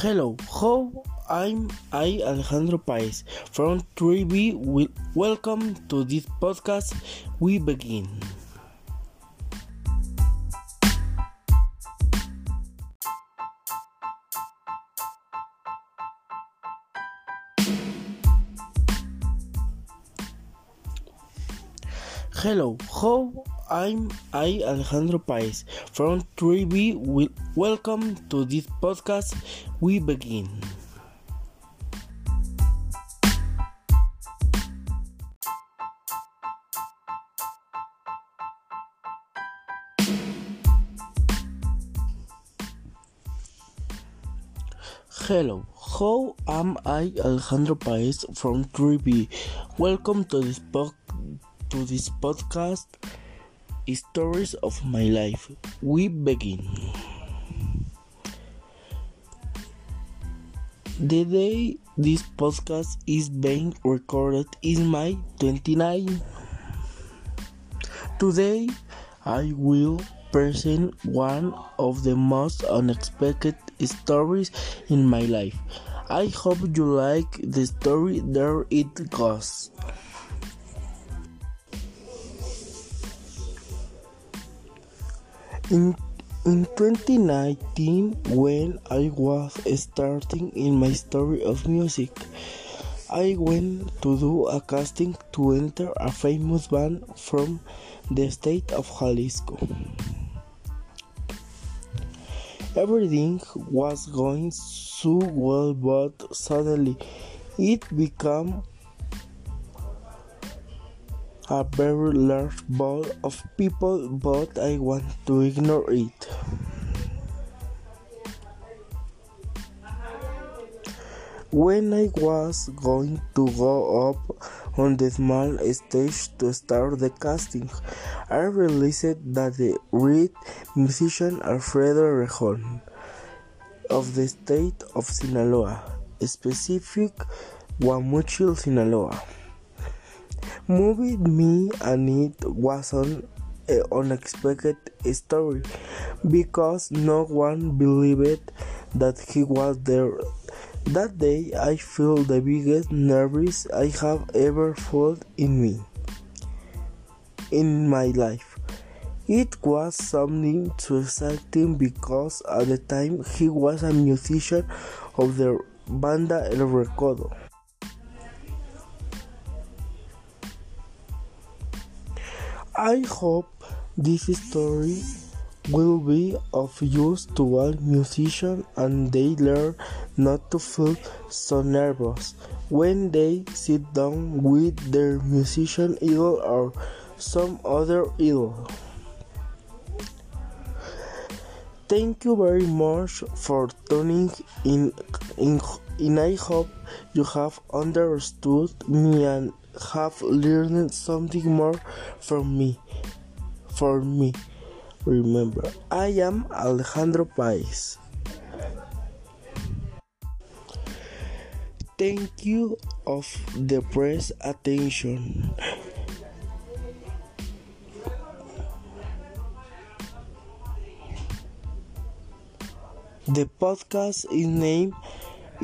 Hello, how I'm I Alejandro Paez from 3B. We, welcome to this podcast. We begin. Hello, how I'm I Alejandro Paez from 3B. We, welcome to this podcast. We begin. Hello, how am I Alejandro Paez from 3B? Welcome to this po- to this podcast Stories of My Life. We begin. The day this podcast is being recorded is May 29. Today I will present one of the most unexpected stories in my life. I hope you like the story. There it goes. In, in 2019, when I was starting in my story of music, I went to do a casting to enter a famous band from the state of Jalisco. Everything was going so well, but suddenly it became a very large ball of people, but I want to ignore it. When I was going to go up on the small stage to start the casting, I realized that the great musician Alfredo Rejon of the state of Sinaloa, specific Guamuchil, Sinaloa, moved me and it was an unexpected story because no one believed that he was there. That day I felt the biggest nervous I have ever felt in me in my life. It was something too exciting because at the time he was a musician of the Banda El Recodo. I hope this story will be of use to all musicians and they learn not to feel so nervous when they sit down with their musician idol or some other idol. Thank you very much for tuning in, in, and I hope you have understood me and have learned something more from me. For me, remember, I am Alejandro Paez. Thank you of the press attention. The podcast is named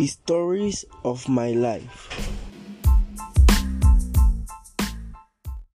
Stories of My Life.